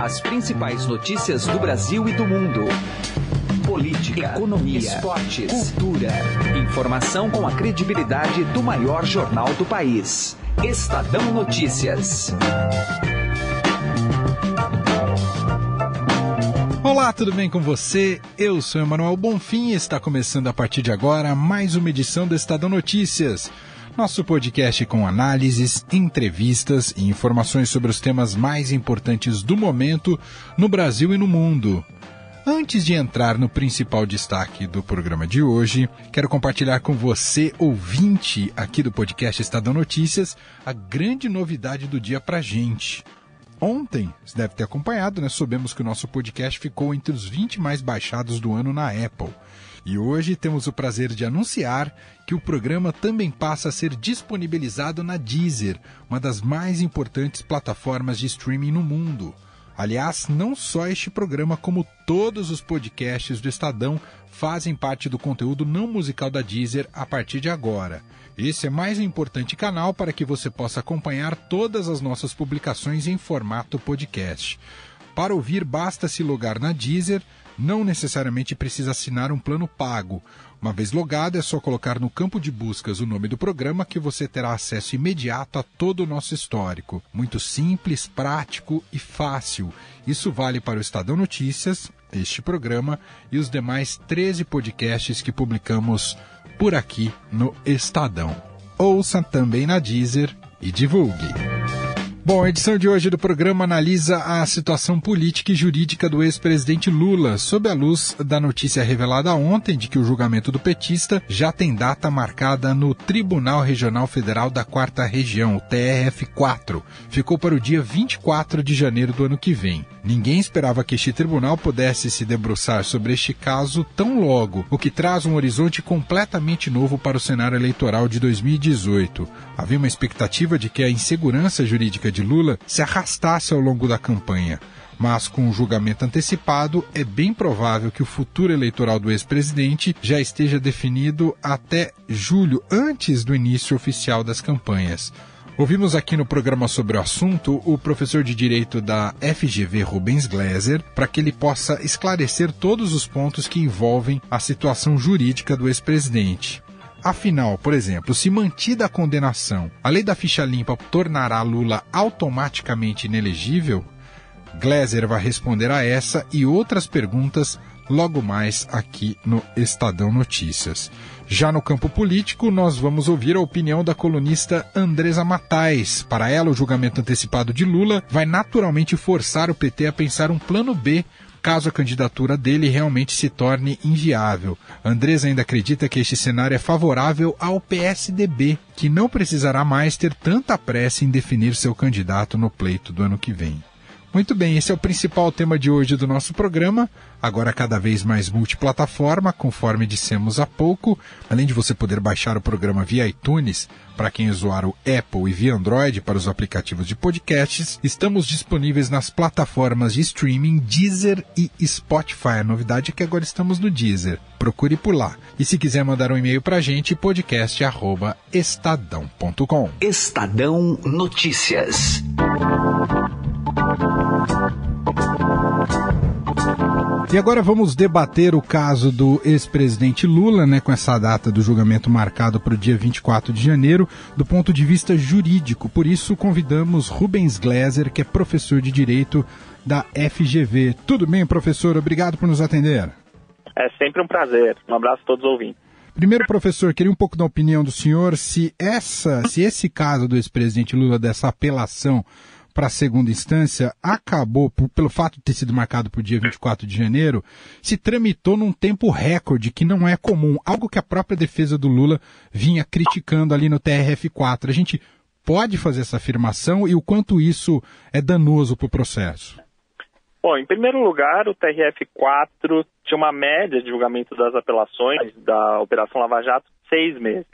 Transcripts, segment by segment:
As principais notícias do Brasil e do mundo. Política, economia, esportes, cultura. Informação com a credibilidade do maior jornal do país. Estadão Notícias. Olá, tudo bem com você? Eu sou Emanuel Bonfim e está começando a partir de agora mais uma edição do Estadão Notícias. Nosso podcast com análises, entrevistas e informações sobre os temas mais importantes do momento no Brasil e no mundo. Antes de entrar no principal destaque do programa de hoje, quero compartilhar com você, ouvinte aqui do podcast Estadão Notícias, a grande novidade do dia pra gente. Ontem, você deve ter acompanhado, né? Soubemos que o nosso podcast ficou entre os 20 mais baixados do ano na Apple. E hoje temos o prazer de anunciar que o programa também passa a ser disponibilizado na Deezer, uma das mais importantes plataformas de streaming no mundo. Aliás, não só este programa, como todos os podcasts do Estadão fazem parte do conteúdo não musical da Deezer a partir de agora. Esse é mais um importante canal para que você possa acompanhar todas as nossas publicações em formato podcast. Para ouvir, basta se logar na Deezer, não necessariamente precisa assinar um plano pago. Uma vez logado, é só colocar no campo de buscas o nome do programa que você terá acesso imediato a todo o nosso histórico. Muito simples, prático e fácil. Isso vale para o Estadão Notícias, este programa e os demais 13 podcasts que publicamos por aqui no Estadão. Ouça também na Deezer e divulgue. Bom, a edição de hoje do programa analisa a situação política e jurídica do ex-presidente Lula, sob a luz da notícia revelada ontem de que o julgamento do petista já tem data marcada no Tribunal Regional Federal da Quarta Região, o TRF4. Ficou para o dia 24 de janeiro do ano que vem. Ninguém esperava que este tribunal pudesse se debruçar sobre este caso tão logo, o que traz um horizonte completamente novo para o cenário eleitoral de 2018. Havia uma expectativa de que a insegurança jurídica de Lula se arrastasse ao longo da campanha. Mas com o julgamento antecipado, é bem provável que o futuro eleitoral do ex-presidente já esteja definido até julho, antes do início oficial das campanhas. Ouvimos aqui no programa sobre o assunto o professor de Direito da FGV Rubens Gleiser para que ele possa esclarecer todos os pontos que envolvem a situação jurídica do ex-presidente. Afinal, por exemplo, se mantida a condenação, a lei da ficha limpa tornará Lula automaticamente inelegível? Gleiser vai responder a essa e outras perguntas logo mais aqui no Estadão Notícias. Já no campo político, nós vamos ouvir a opinião da colunista Andresa Matais. Para ela, o julgamento antecipado de Lula vai naturalmente forçar o PT a pensar um plano B caso a candidatura dele realmente se torne inviável. Andresa ainda acredita que este cenário é favorável ao PSDB, que não precisará mais ter tanta pressa em definir seu candidato no pleito do ano que vem. Muito bem, esse é o principal tema de hoje do nosso programa, agora cada vez mais multiplataforma, conforme dissemos há pouco. Além de você poder baixar o programa via iTunes, para quem usar o Apple e via Android para os aplicativos de podcasts, estamos disponíveis nas plataformas de streaming Deezer e Spotify. A novidade é que agora estamos no Deezer. Procure por lá. E se quiser mandar um e-mail para a gente, podcast@estadão.com. Estadão Notícias. E agora vamos debater o caso do ex-presidente Lula, né, com essa data do julgamento marcado para o dia 24 de janeiro, do ponto de vista jurídico. Por isso, convidamos Rubens Gleiser, que é professor de Direito da FGV. Tudo bem, professor? Obrigado por nos atender. É sempre um prazer. Um abraço a todos os ouvintes. Primeiro, professor, queria um pouco da opinião do senhor se essa, se esse caso do ex-presidente Lula dessa apelação para a segunda instância acabou, por, pelo fato de ter sido marcado para o dia 24 de janeiro, se tramitou num tempo recorde, que não é comum, algo que a própria defesa do Lula vinha criticando ali no TRF4. A gente pode fazer essa afirmação e o quanto isso é danoso para o processo? Bom, em primeiro lugar, o TRF4 tinha uma média de julgamento das apelações da Operação Lava Jato seis meses.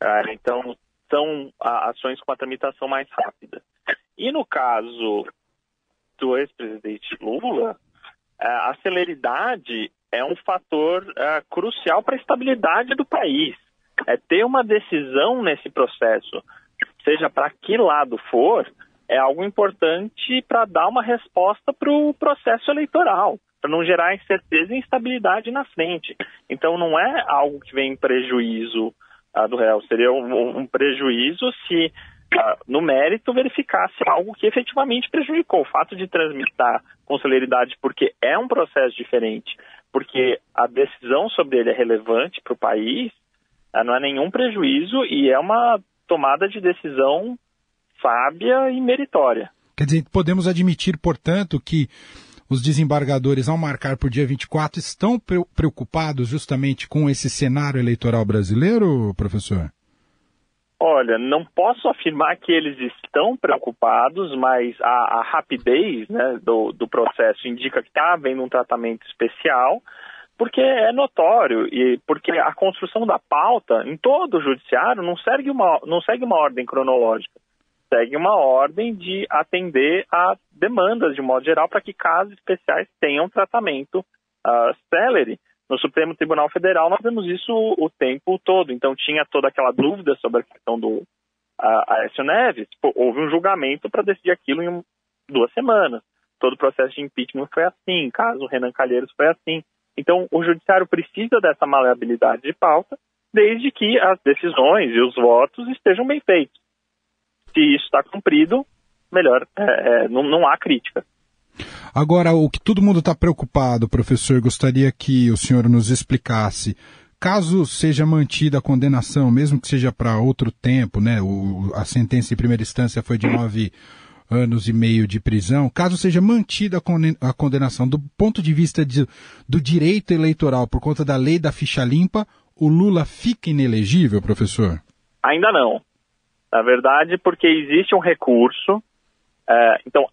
Ah, então, são ações com a tramitação mais rápida. E no caso do ex-presidente Lula, é, a celeridade é um fator é, crucial para a estabilidade do país. É ter uma decisão nesse processo, seja para que lado for, é algo importante para dar uma resposta para o processo eleitoral, para não gerar incerteza e instabilidade na frente. Então, não é algo que vem em prejuízo uh, do réu, seria um, um prejuízo se, no mérito, verificasse algo que efetivamente prejudicou. O fato de transmitar com celeridade, porque é um processo diferente, porque a decisão sobre ele é relevante para o país, uh, não é nenhum prejuízo e é uma tomada de decisão sábia e meritória. Quer dizer, podemos admitir, portanto, que os desembargadores, ao marcar por dia 24, estão preocupados justamente com esse cenário eleitoral brasileiro, professor? Olha, não posso afirmar que eles estão preocupados, mas a, a rapidez né, do, do, processo indica que está havendo um tratamento especial, porque é notório e porque a construção da pauta em todo o judiciário não segue uma, não segue uma ordem cronológica segue uma ordem de atender a demandas, de modo geral, para que casos especiais tenham tratamento uh, celere. No Supremo Tribunal Federal, nós vemos isso o, tempo todo. Então, tinha toda aquela dúvida sobre a questão do uh, Aécio Neves. Houve um julgamento para decidir aquilo em um, duas semanas. Todo o processo de impeachment foi assim. Caso Renan Calheiros foi assim. Então, o judiciário precisa dessa maleabilidade de pauta, desde que as decisões e os votos estejam bem feitos se isso está cumprido, melhor, é, é, não, não há crítica. Agora, o que todo mundo está preocupado, professor, gostaria que o senhor nos explicasse. Caso seja mantida a condenação, mesmo que seja para outro tempo, né? O, a sentença em primeira instância foi de nove anos e meio de prisão. Caso seja mantida a condenação do ponto de vista de, do direito eleitoral por conta da lei da ficha limpa, o Lula fica inelegível, professor? Ainda não. Na verdade, porque existe um recurso, é, então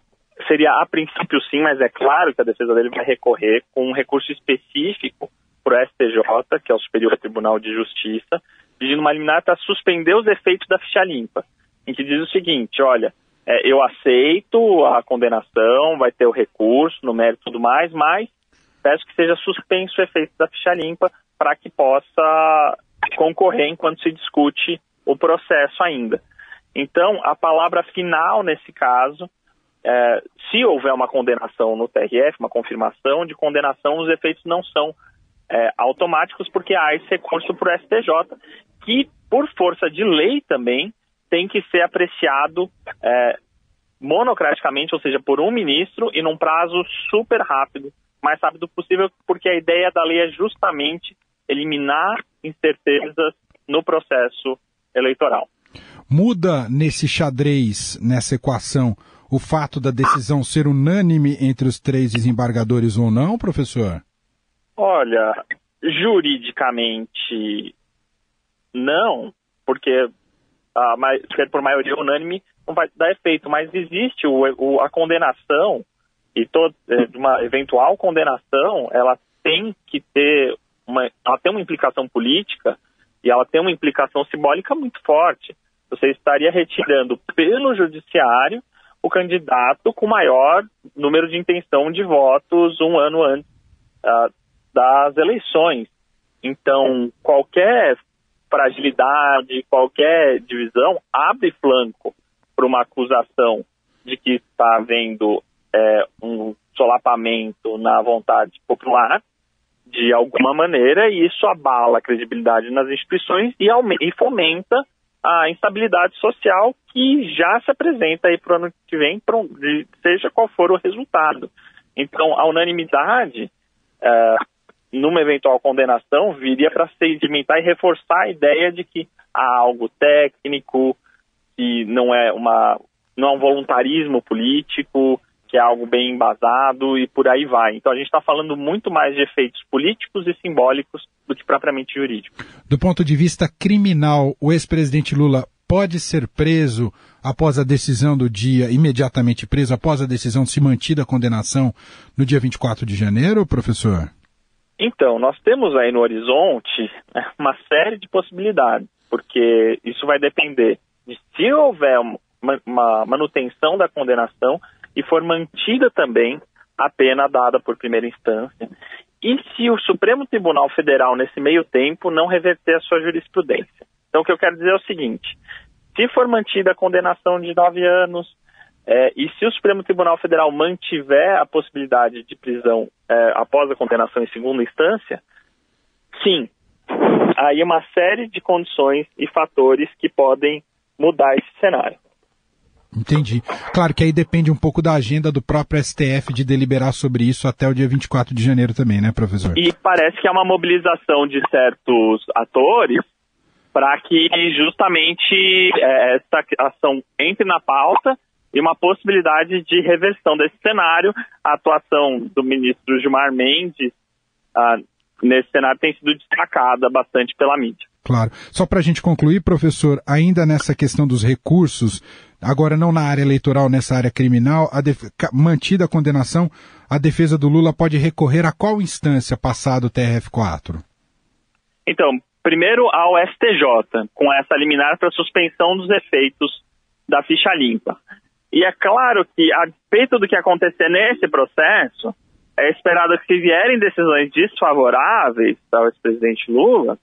seria a princípio sim, mas é claro que a defesa dele vai recorrer com um recurso específico para o STJ, que é o Superior Tribunal de Justiça, pedindo uma liminar para suspender os efeitos da ficha limpa, em que diz o seguinte, olha, é, eu aceito a condenação, vai ter o recurso no mérito e tudo mais, mas peço que seja suspenso o efeito da ficha limpa para que possa concorrer enquanto se discute o processo ainda. Então, a palavra final nesse caso, é, se houver uma condenação no TRF, uma confirmação de condenação, os efeitos não são é, automáticos, porque há esse recurso para o STJ, que, por força de lei também, tem que ser apreciado é, monocraticamente, ou seja, por um ministro e num prazo super rápido, mais rápido possível, porque a ideia da lei é justamente eliminar incertezas no processo eleitoral. Muda nesse xadrez, nessa equação, o fato da decisão ser unânime entre os três desembargadores ou não, professor? Olha, juridicamente não, porque a, por maioria unânime não vai dar efeito, mas existe o, o, a condenação e toda é, uma eventual condenação, ela tem que ter uma, ela tem uma implicação política e ela tem uma implicação simbólica muito forte você estaria retirando pelo judiciário o candidato com maior número de intenção de votos um ano antes uh, das eleições. Então, qualquer fragilidade, qualquer divisão abre flanco para uma acusação de que está havendo é, um solapamento na vontade popular de alguma maneira e isso abala a credibilidade nas instituições e, e fomenta a instabilidade social que já se apresenta aí para o ano que vem, seja qual for o resultado. Então, a unanimidade, é, numa eventual condenação, viria para sedimentar e reforçar a ideia de que há algo técnico, que não é, uma, não é um voluntarismo político, que é algo bem embasado e por aí vai. Então a gente está falando muito mais de efeitos políticos e simbólicos do que propriamente jurídicos. Do ponto de vista criminal, o ex-presidente Lula pode ser preso após a decisão do dia, imediatamente preso após a decisão de se mantida a condenação no dia 24 de janeiro, professor? Então, nós temos aí no horizonte né, uma série de possibilidades, porque isso vai depender de se houver uma manutenção da condenação e for mantida também a pena dada por primeira instância. E se o Supremo Tribunal Federal, nesse meio tempo, não reverter a sua jurisprudência. Então, o que eu quero dizer é o seguinte: se for mantida a condenação de nove anos, É, e se o Supremo Tribunal Federal mantiver a possibilidade de prisão é, após a condenação em segunda instância, sim, aí uma série de condições e fatores que podem mudar esse cenário. Entendi. Claro que aí depende um pouco da agenda do próprio STF de deliberar sobre isso até o dia 24 de janeiro também, né, professor? E parece que é uma mobilização de certos atores para que justamente é, essa ação entre na pauta e uma possibilidade de reversão desse cenário. A atuação do ministro Gilmar Mendes ah, nesse cenário tem sido destacada bastante pela mídia. Claro. Só para a gente concluir, professor, ainda nessa questão dos recursos, agora não na área eleitoral, nessa área criminal, a mantida a condenação, a defesa do Lula pode recorrer a qual instância passado o TRF4? Então, primeiro ao STJ, com essa liminar para suspensão dos efeitos da ficha limpa. E é claro que, a despeito do que acontecer nesse processo, é esperado que se vierem decisões desfavoráveis ao ex-presidente Lula,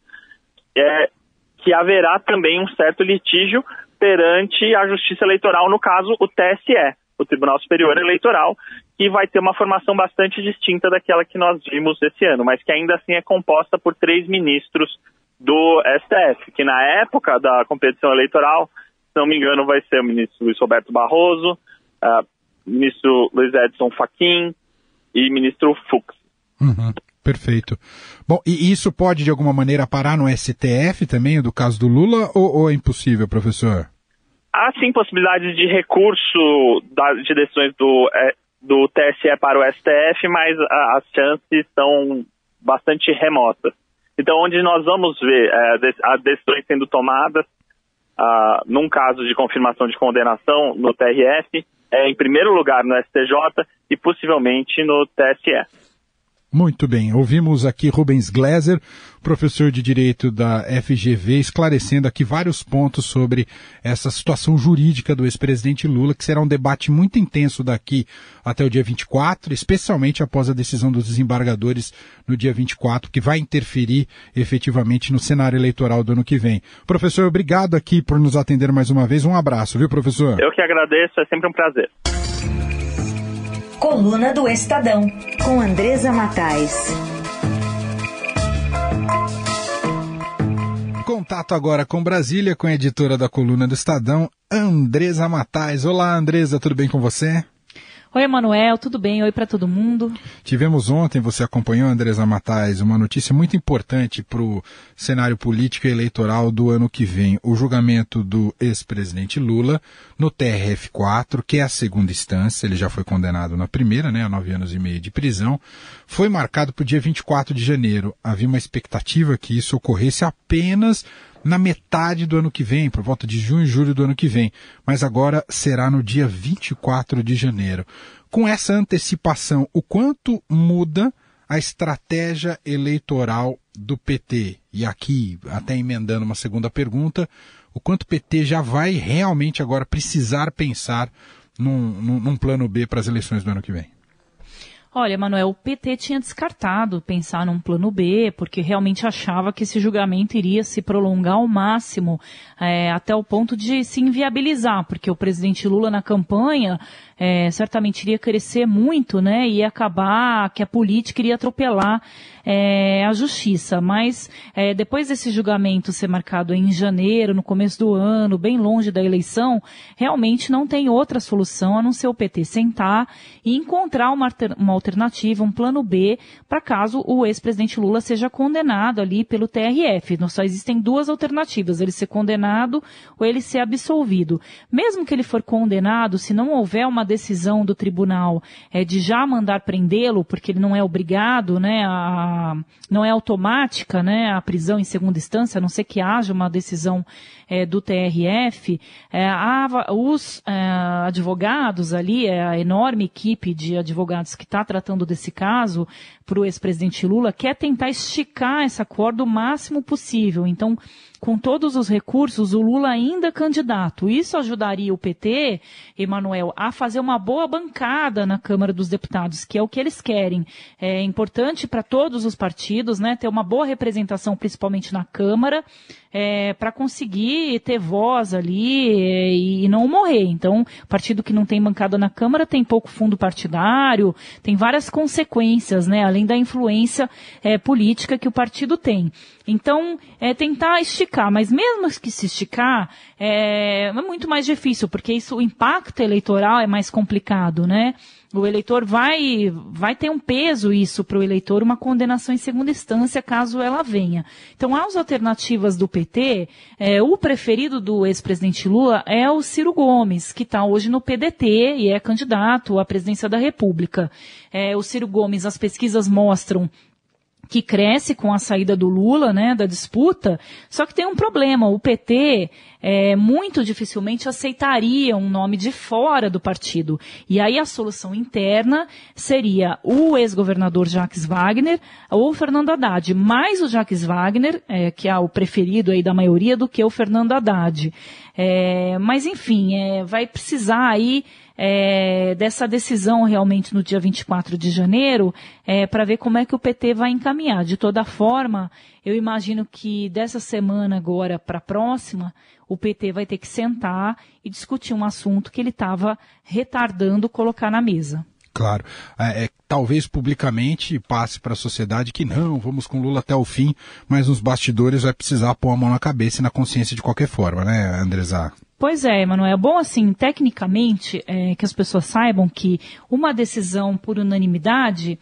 é, que haverá também um certo litígio perante a Justiça Eleitoral, no caso, o TSE, o Tribunal Superior Eleitoral, que vai ter uma formação bastante distinta daquela que nós vimos esse ano, mas que ainda assim é composta por três ministros do STF, que na época da competição eleitoral, se não me engano, vai ser o ministro Luiz Roberto Barroso, uh, ministro Luiz Edson Fachin e ministro Fux. Uhum. Perfeito. Bom, e isso pode de alguma maneira parar no STF também, do caso do Lula, ou, ou é impossível, professor? Há sim possibilidade de recurso da, de decisões do, é, do TSE para o STF, mas a, as chances são bastante remotas. Então, onde nós vamos ver é, as decisões sendo tomadas, ah, num caso de confirmação de condenação no TRF, é em primeiro lugar no STJ e possivelmente no TSE. Muito bem, ouvimos aqui Rubens Gleiser, professor de Direito da FGV, esclarecendo aqui vários pontos sobre essa situação jurídica do ex-presidente Lula, que será um debate muito intenso daqui até o dia 24, especialmente após a decisão dos desembargadores no dia 24, que vai interferir efetivamente no cenário eleitoral do ano que vem. Professor, obrigado aqui por nos atender mais uma vez. Um abraço, viu, professor? Eu que agradeço, é sempre um prazer. Coluna do Estadão, com Andresa Matais. Contato agora com Brasília, com a editora da coluna do Estadão, Andresa Matais. Olá, Andresa, tudo bem com você? Oi, Emanuel, tudo bem? Oi para todo mundo. Tivemos ontem, você acompanhou, Andresa Matais, uma notícia muito importante para o cenário político e eleitoral do ano que vem. O julgamento do ex-presidente Lula no TRF4, que é a segunda instância, ele já foi condenado na primeira, né, a nove anos e meio de prisão, foi marcado para o dia 24 de janeiro. Havia uma expectativa que isso ocorresse apenas na metade do ano que vem, por volta de junho e julho do ano que vem, mas agora será no dia 24 de janeiro. Com essa antecipação, o quanto muda a estratégia eleitoral do PT? E aqui, até emendando uma segunda pergunta, o quanto o PT já vai realmente agora precisar pensar num, num, num plano B para as eleições do ano que vem? Olha, Manuel, o PT tinha descartado pensar num plano B, porque realmente achava que esse julgamento iria se prolongar ao máximo, é, até o ponto de se inviabilizar, porque o presidente Lula na campanha é, certamente iria crescer muito, né, e acabar que a política iria atropelar é, a justiça. Mas é, depois desse julgamento ser marcado em janeiro, no começo do ano, bem longe da eleição, realmente não tem outra solução a não ser o PT sentar e encontrar uma, uma alternativa, um plano B, para caso o ex-presidente Lula seja condenado ali pelo TRF. Só existem duas alternativas, ele ser condenado ou ele ser absolvido. Mesmo que ele for condenado, se não houver uma decisão do tribunal é, de já mandar prendê-lo, porque ele não é obrigado, né, a, não é automática, né, a prisão em segunda instância, a não ser que haja uma decisão é, do TRF, é, a, os é, advogados ali, é, a enorme equipe de advogados que está tratando desse caso para o ex-presidente Lula, quer tentar esticar essa corda o máximo possível. Então, com todos os recursos, o Lula ainda é candidato. Isso ajudaria o PT, Emanuel, a fazer uma boa bancada na Câmara dos Deputados, que é o que eles querem. É importante para todos os partidos, né, ter uma boa representação, principalmente na Câmara, é, para conseguir ter voz ali é, e não morrer. Então, partido que não tem bancada na Câmara tem pouco fundo partidário, tem várias consequências, né, além da influência é, política que o partido tem. Então, é tentar esticar, mas mesmo que se esticar, é, é muito mais difícil, porque isso, o impacto eleitoral é mais complicado, né? O eleitor vai, vai ter um peso isso para o eleitor, uma condenação em segunda instância, caso ela venha. Então, as alternativas do PT, é, o preferido do ex-presidente Lula é o Ciro Gomes, que está hoje no PDT e é candidato à presidência da República. É, o Ciro Gomes, as pesquisas mostram que cresce com a saída do Lula, né, da disputa, só que tem um problema, o PT é, muito dificilmente aceitaria um nome de fora do partido. E aí a solução interna seria o ex-governador Jacques Wagner ou o Fernando Haddad, mais o Jacques Wagner, é, que é o preferido aí da maioria, do que o Fernando Haddad. É, mas enfim, é, vai precisar aí é, dessa decisão realmente no dia 24 de janeiro, é, para ver como é que o PT vai encaminhar. De toda forma, eu imagino que dessa semana agora para a próxima, o PT vai ter que sentar e discutir um assunto que ele estava retardando colocar na mesa. Claro. É, é, talvez publicamente passe para a sociedade que não, vamos com Lula até o fim, mas nos bastidores vai precisar pôr a mão na cabeça e na consciência de qualquer forma, né, Andresa? Pois é, Emanuel. É bom, assim, tecnicamente, é, que as pessoas saibam que uma decisão por unanimidade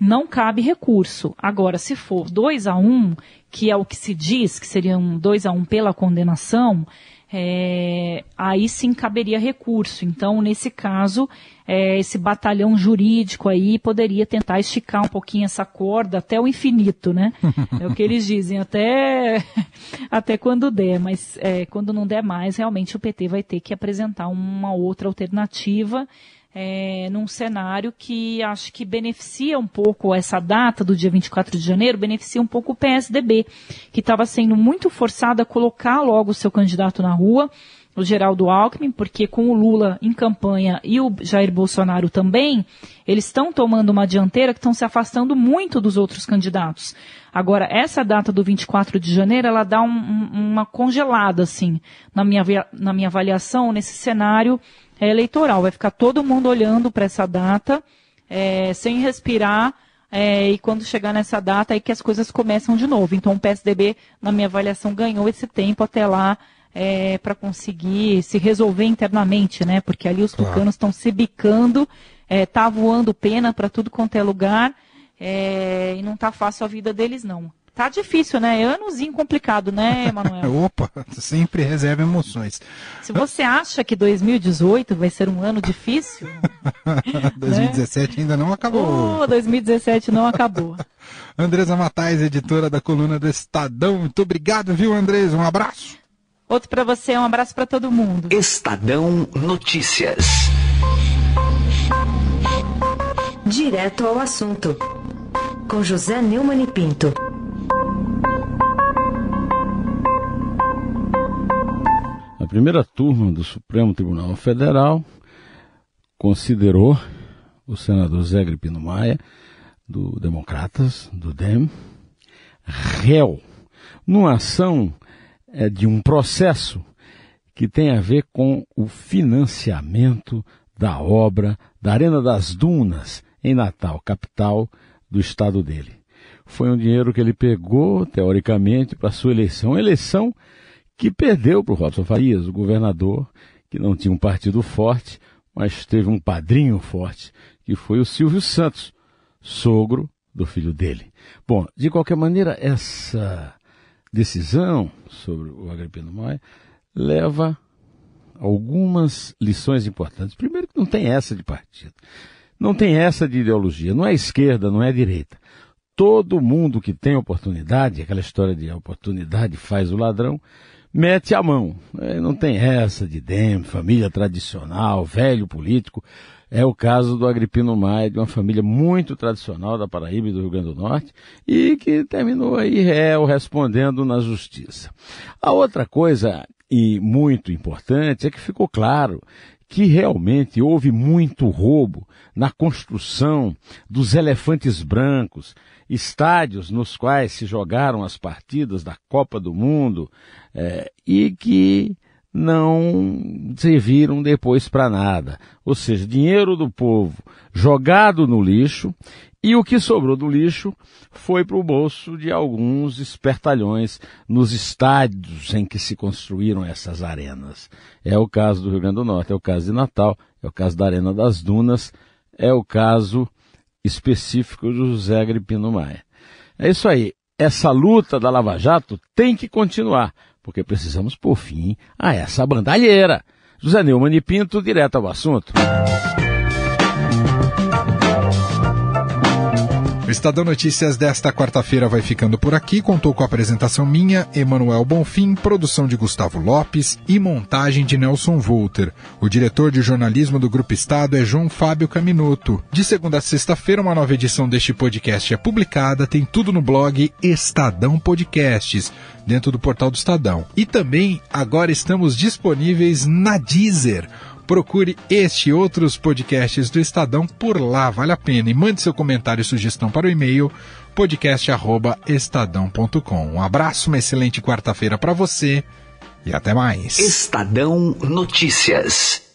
não cabe recurso. Agora, se for 2 a 1 um, que é o que se diz, que seria um 2 a 1 um pela condenação, é, aí sim caberia recurso. Então, nesse caso, é, esse batalhão jurídico aí poderia tentar esticar um pouquinho essa corda até o infinito, né? É o que eles dizem, até, até quando der, mas é, quando não der mais, realmente o PT vai ter que apresentar uma outra alternativa é, num cenário que acho que beneficia um pouco essa data do dia 24 de janeiro, beneficia um pouco o PSDB, que estava sendo muito forçado a colocar logo o seu candidato na rua, o Geraldo Alckmin, porque com o Lula em campanha e o Jair Bolsonaro também, eles estão tomando uma dianteira que estão se afastando muito dos outros candidatos. Agora, essa data do 24 de janeiro, ela dá um, um, uma congelada, assim, na minha, na minha avaliação, nesse cenário é eleitoral. Vai ficar todo mundo olhando para essa data, é, sem respirar, é, e quando chegar nessa data, aí que as coisas começam de novo. Então, o PSDB, na minha avaliação, ganhou esse tempo até lá é, para conseguir se resolver internamente, né? Porque ali os claro. tucanos estão se bicando, é, tá voando pena para tudo quanto é lugar, é, e não tá fácil a vida deles, não. Tá difícil, né? É anozinho complicado, né, Emanuel? Opa, sempre reserva emoções. Se você acha que 2018 vai ser um ano difícil. 2017 né? ainda não acabou. Oh, 2017 não acabou. Andresa Matais, editora da coluna do Estadão. Muito obrigado, viu, Andresa? Um abraço. Outro para você, um abraço para todo mundo. Estadão Notícias. Direto ao assunto. Com José Neumann e Pinto. Primeira turma do Supremo Tribunal Federal considerou o senador Zé Gripino Maia, do Democratas, do DEM, réu numa ação é, de um processo que tem a ver com o financiamento da obra da Arena das Dunas, em Natal, capital do estado dele. Foi um dinheiro que ele pegou, teoricamente, para sua eleição. Eleição que perdeu para o Robson Farias, o governador, que não tinha um partido forte, mas teve um padrinho forte, que foi o Silvio Santos, sogro do filho dele. Bom, de qualquer maneira, essa decisão sobre o Agripino Maia leva algumas lições importantes. Primeiro que não tem essa de partido. Não tem essa de ideologia. Não é esquerda, não é direita. Todo mundo que tem oportunidade, aquela história de oportunidade faz o ladrão, mete a mão. É, não tem essa de DEM, família tradicional, velho político. É o caso do Agripino Maia, de uma família muito tradicional da Paraíba e do Rio Grande do Norte, e que terminou aí réu respondendo na justiça. A outra coisa, e muito importante, é que ficou claro que realmente houve muito roubo na construção dos elefantes brancos, estádios nos quais se jogaram as partidas da Copa do Mundo é, e que não serviram depois para nada. Ou seja, dinheiro do povo jogado no lixo e o que sobrou do lixo foi para o bolso de alguns espertalhões nos estádios em que se construíram essas arenas. É o caso do Rio Grande do Norte, é o caso de Natal, é o caso da Arena das Dunas, é o caso específico do José Agripino Maia. É isso aí. Essa luta da Lava Jato tem que continuar, porque precisamos pôr fim a essa bandalheira. José Neumann e Pinto, direto ao assunto. O Estadão Notícias desta quarta-feira vai ficando por aqui. Contou com a apresentação minha, Emanuel Bonfim, produção de Gustavo Lopes e montagem de Nelson Volter. O diretor de jornalismo do Grupo Estado é João Fábio Caminuto. De segunda a sexta-feira, uma nova edição deste podcast é publicada. Tem tudo no blog Estadão Podcasts, dentro do portal do Estadão. E também agora estamos disponíveis na Deezer Procure este e outros podcasts do Estadão por lá, vale a pena. E mande seu comentário e sugestão para o e-mail podcast@estadão.com. Um abraço, uma excelente quarta-feira para você e até mais. Estadão Notícias.